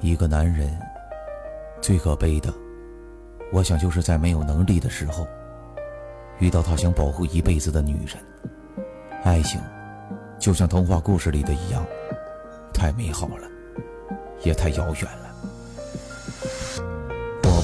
一个男人最可悲的，我想就是在没有能力的时候，遇到他想保护一辈子的女人。爱情就像童话故事里的一样，太美好了，也太遥远了。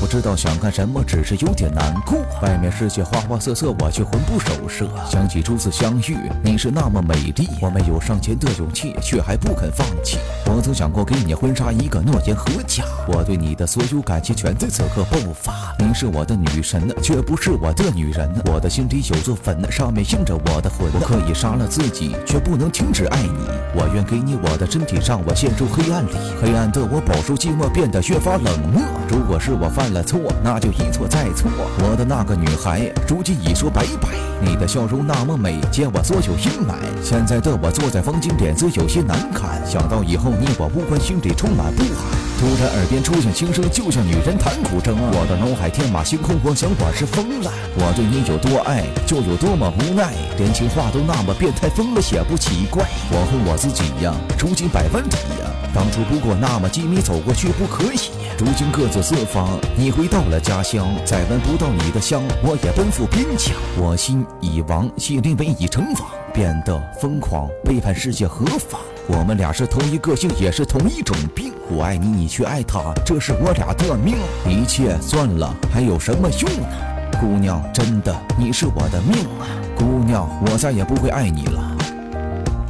不知道想干什么，只是有点难过。外面世界花花色色，我却魂不守舍。想起初次相遇，你是那么美丽，我没有上前的勇气，却还不肯放弃。我曾想过给你婚纱，一个诺言和家。我对你的所有感情全在此刻爆发。你是我的女神，却不是我的女人。我的心里有座坟，上面印着我的魂。我可以杀了自己，却不能停止爱你。我愿给你我的身体，让我陷入黑暗里。黑暗的我饱受寂寞，变得越发冷漠。如果是我犯了错，那就一错再错。我的那个女孩，如今已说拜拜。你的笑容那么美，见我所有阴霾。现在的我坐在风景，脸色有些难看。想到以后你我无关，心里充满不安。突然耳边出现轻声，就像女人弹古筝。我的脑海天马行空，我想我是疯了。我对你有多爱，就有多么无奈。连情话都那么变态，疯了也不奇怪。我和我自己呀，如今百万里呀。当初不过那么几米走过去不可以，如今各自四方。你回到了家乡，再闻不到你的香，我也奔赴边疆。我心已亡，心灵已成王，变得疯狂，背叛世界何妨？我们俩是同一个性，也是同一种病。我爱你，你却爱他，这是我俩的命。一切算了，还有什么用呢？姑娘，真的，你是我的命啊！姑娘，我再也不会爱你了。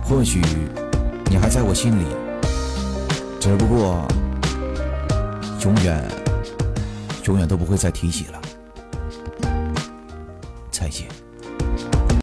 或许你还在我心里。只不过，永远，永远都不会再提起了。